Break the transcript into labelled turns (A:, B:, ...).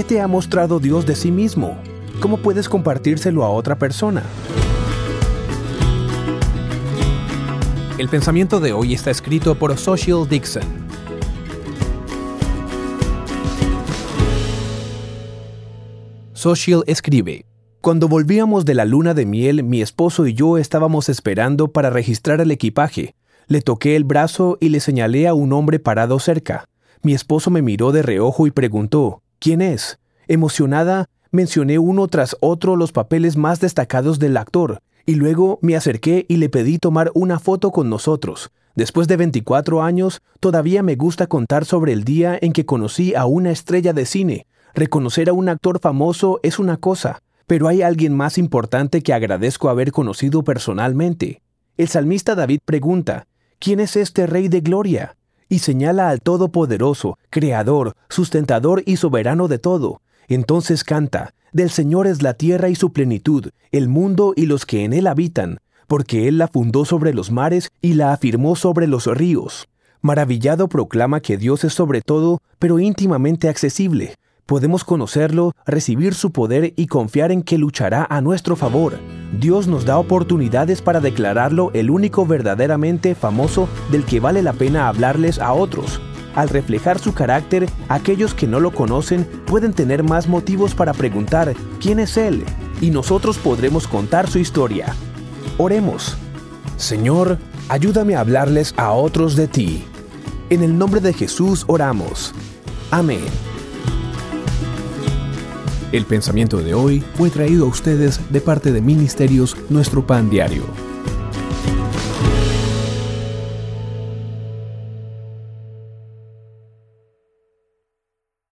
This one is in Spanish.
A: ¿Qué te ha mostrado Dios de sí mismo? ¿Cómo puedes compartírselo a otra persona? El pensamiento de hoy está escrito por Social Dixon. Social escribe, Cuando volvíamos de la luna de miel, mi esposo y yo estábamos esperando para registrar el equipaje. Le toqué el brazo y le señalé a un hombre parado cerca. Mi esposo me miró de reojo y preguntó, ¿quién es? Emocionada, mencioné uno tras otro los papeles más destacados del actor, y luego me acerqué y le pedí tomar una foto con nosotros. Después de 24 años, todavía me gusta contar sobre el día en que conocí a una estrella de cine. Reconocer a un actor famoso es una cosa, pero hay alguien más importante que agradezco haber conocido personalmente. El salmista David pregunta, ¿quién es este Rey de Gloria? Y señala al Todopoderoso, Creador, sustentador y soberano de todo. Entonces canta, Del Señor es la tierra y su plenitud, el mundo y los que en él habitan, porque Él la fundó sobre los mares y la afirmó sobre los ríos. Maravillado proclama que Dios es sobre todo, pero íntimamente accesible. Podemos conocerlo, recibir su poder y confiar en que luchará a nuestro favor. Dios nos da oportunidades para declararlo el único verdaderamente famoso del que vale la pena hablarles a otros. Al reflejar su carácter, aquellos que no lo conocen pueden tener más motivos para preguntar quién es Él, y nosotros podremos contar su historia. Oremos. Señor, ayúdame a hablarles a otros de ti. En el nombre de Jesús oramos. Amén. El pensamiento de hoy fue traído a ustedes de parte de Ministerios Nuestro Pan Diario.